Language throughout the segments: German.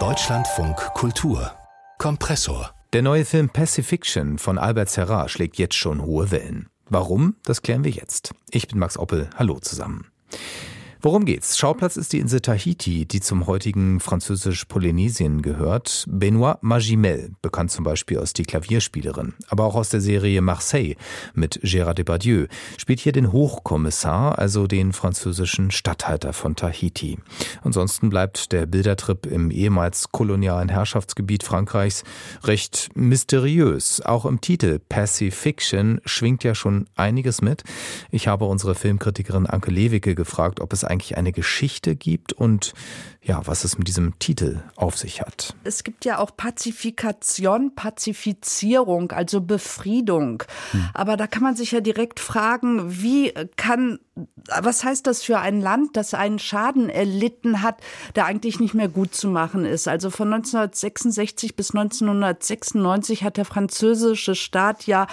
Deutschlandfunk Kultur Kompressor Der neue Film Pacifiction von Albert Serra schlägt jetzt schon hohe Wellen. Warum? Das klären wir jetzt. Ich bin Max Oppel. Hallo zusammen. Worum geht's? Schauplatz ist die Insel Tahiti, die zum heutigen französisch-Polynesien gehört. Benoit Magimel, bekannt zum Beispiel aus Die Klavierspielerin, aber auch aus der Serie Marseille mit Gérard Depardieu, spielt hier den Hochkommissar, also den französischen Statthalter von Tahiti. Ansonsten bleibt der Bildertrip im ehemals kolonialen Herrschaftsgebiet Frankreichs recht mysteriös. Auch im Titel Pacifiction schwingt ja schon einiges mit. Ich habe unsere Filmkritikerin Anke Lewicke gefragt, ob es eigentlich eine Geschichte gibt und ja, was es mit diesem Titel auf sich hat. Es gibt ja auch Pazifikation, Pazifizierung, also Befriedung. Hm. Aber da kann man sich ja direkt fragen, wie kann, was heißt das für ein Land, das einen Schaden erlitten hat, der eigentlich nicht mehr gut zu machen ist? Also von 1966 bis 1996 hat der französische Staat ja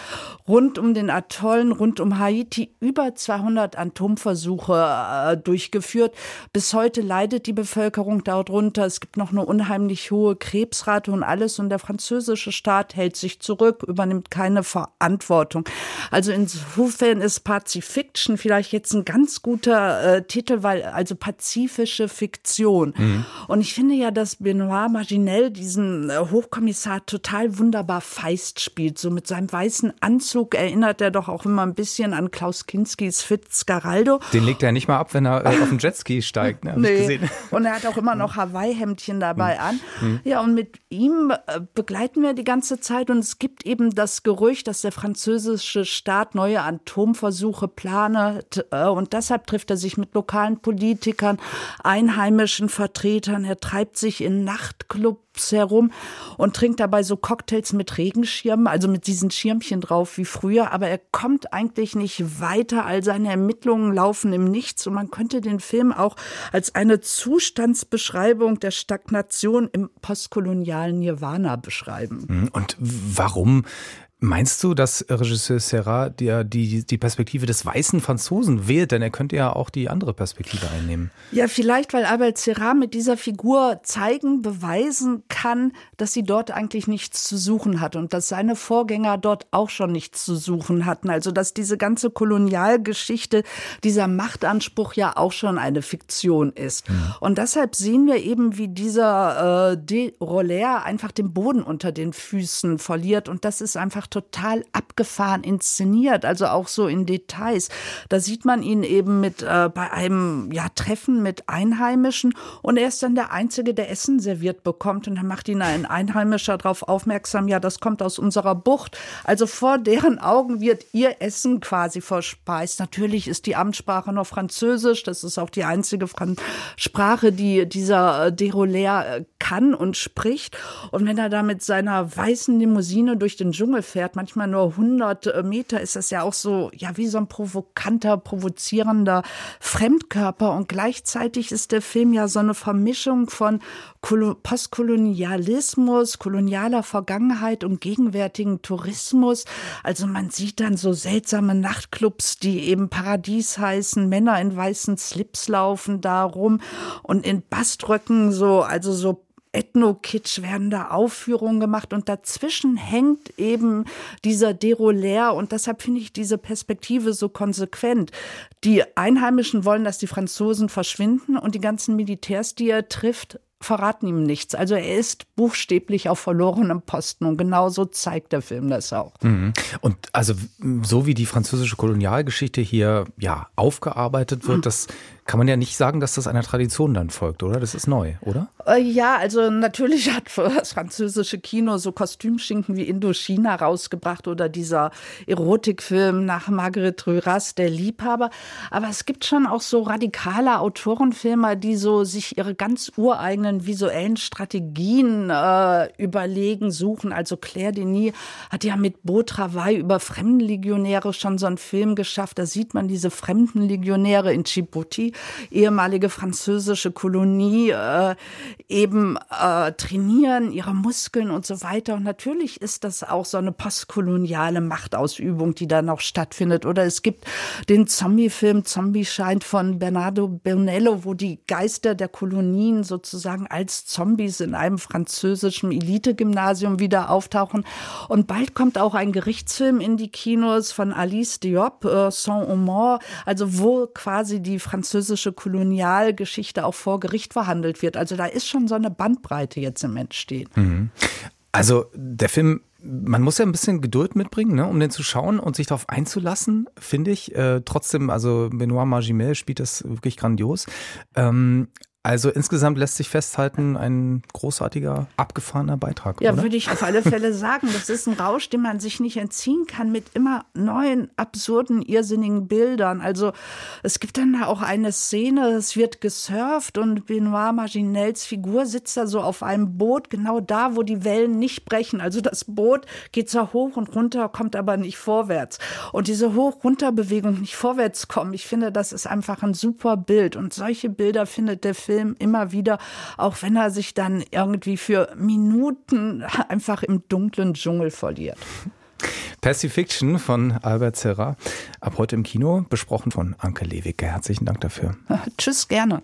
rund um den Atollen, rund um Haiti über 200 Atomversuche äh, durchgeführt. Bis heute leidet die Bevölkerung darunter. Es gibt noch eine unheimlich hohe Krebsrate und alles. Und der französische Staat hält sich zurück, übernimmt keine Verantwortung. Also insofern ist Pazifiction vielleicht jetzt ein ganz guter äh, Titel, weil also pazifische Fiktion. Mhm. Und ich finde ja, dass Benoit Maginel diesen äh, Hochkommissar total wunderbar feist spielt. So mit seinem weißen Anzug erinnert er doch auch immer ein bisschen an Klaus Kinskis Fitzcarraldo. Den legt er nicht mal ab, wenn er äh, auf den Jetski steigt. Ne, nee. Und er hat auch immer noch Hawaii-Hemdchen dabei an. Ja, und mit ihm äh, begleiten wir die ganze Zeit und es gibt eben das Gerücht, dass der französische Staat neue Atomversuche planet äh, und deshalb trifft er sich mit lokalen Politikern, einheimischen Vertretern, er treibt sich in Nachtclubs herum und trinkt dabei so Cocktails mit Regenschirmen, also mit diesen Schirmchen drauf wie früher, aber er kommt eigentlich nicht weiter, all seine Ermittlungen laufen im Nichts und man könnte den Film auch als eine Zustandsbeschreibung der Stagnation im postkolonialen Nirvana beschreiben. Mhm. Und warum Meinst du, dass Regisseur Serra die, die, die Perspektive des weißen Franzosen wählt? Denn er könnte ja auch die andere Perspektive einnehmen. Ja, vielleicht, weil Albert Serra mit dieser Figur zeigen, beweisen kann, dass sie dort eigentlich nichts zu suchen hat und dass seine Vorgänger dort auch schon nichts zu suchen hatten. Also, dass diese ganze Kolonialgeschichte, dieser Machtanspruch ja auch schon eine Fiktion ist. Mhm. Und deshalb sehen wir eben, wie dieser äh, De Roller einfach den Boden unter den Füßen verliert. Und das ist einfach total abgefahren inszeniert, also auch so in Details. Da sieht man ihn eben mit äh, bei einem ja, Treffen mit Einheimischen und er ist dann der Einzige, der Essen serviert bekommt und dann macht ihn ein Einheimischer darauf aufmerksam, ja, das kommt aus unserer Bucht. Also vor deren Augen wird ihr Essen quasi verspeist. Natürlich ist die Amtssprache noch Französisch, das ist auch die einzige Fran Sprache, die dieser äh, Derolaire äh, kann und spricht. Und wenn er da mit seiner weißen Limousine durch den Dschungel fährt, manchmal nur 100 äh, Meter, ist das ja auch so, ja, wie so ein provokanter, provozierender Fremdkörper. Und gleichzeitig ist der Film ja so eine Vermischung von Postkolonialismus, kolonialer Vergangenheit und gegenwärtigen Tourismus. Also man sieht dann so seltsame Nachtclubs, die eben Paradies heißen, Männer in weißen Slips laufen da rum und in Baströcken so, also so Ethno-Kitsch werden da Aufführungen gemacht und dazwischen hängt eben dieser Derolaire und deshalb finde ich diese Perspektive so konsequent. Die Einheimischen wollen, dass die Franzosen verschwinden und die ganzen Militärs, die er trifft, verraten ihm nichts. Also er ist buchstäblich auf verlorenem Posten und genau so zeigt der Film das auch. Mhm. Und also so wie die französische Kolonialgeschichte hier ja aufgearbeitet wird, mhm. das kann man ja nicht sagen, dass das einer Tradition dann folgt, oder? Das ist neu, oder? Äh, ja, also natürlich hat das französische Kino so Kostümschinken wie Indochina rausgebracht oder dieser Erotikfilm nach Marguerite Duras, Der Liebhaber. Aber es gibt schon auch so radikale Autorenfilmer, die so sich ihre ganz ureigenen visuellen Strategien äh, überlegen, suchen. Also Claire Denis hat ja mit Beau Travail über Fremdenlegionäre schon so einen Film geschafft. Da sieht man diese Fremdenlegionäre in Djibouti ehemalige französische Kolonie, äh, eben äh, trainieren ihre Muskeln und so weiter. Und natürlich ist das auch so eine postkoloniale Machtausübung, die da noch stattfindet. Oder es gibt den Zombie-Film Zombie scheint von Bernardo Bonello, wo die Geister der Kolonien sozusagen als Zombies in einem französischen Elite-Gymnasium wieder auftauchen. Und bald kommt auch ein Gerichtsfilm in die Kinos von Alice Diop, äh, Saint-Omer, also wo quasi die französische Kolonialgeschichte auch vor Gericht verhandelt wird. Also da ist schon so eine Bandbreite jetzt im Entstehen. Mhm. Also der Film man muss ja ein bisschen Geduld mitbringen, ne, um den zu schauen und sich darauf einzulassen, finde ich. Äh, trotzdem, also Benoit Magimel spielt das wirklich grandios. Ähm, also insgesamt lässt sich festhalten, ein großartiger, abgefahrener Beitrag. Ja, oder? würde ich auf alle Fälle sagen. Das ist ein Rausch, den man sich nicht entziehen kann mit immer neuen, absurden, irrsinnigen Bildern. Also es gibt dann da auch eine Szene, es wird gesurft und Benoit Maginels Figur sitzt da so auf einem Boot, genau da, wo die Wellen nicht brechen. Also das Boot geht so hoch und runter, kommt aber nicht vorwärts. Und diese Hoch-Runter-Bewegung nicht vorwärts kommen, ich finde, das ist einfach ein super Bild. Und solche Bilder findet der Film Film immer wieder, auch wenn er sich dann irgendwie für Minuten einfach im dunklen Dschungel verliert. Pacifiction von Albert Serra. Ab heute im Kino, besprochen von Anke Lewicke. Herzlichen Dank dafür. Tschüss, gerne.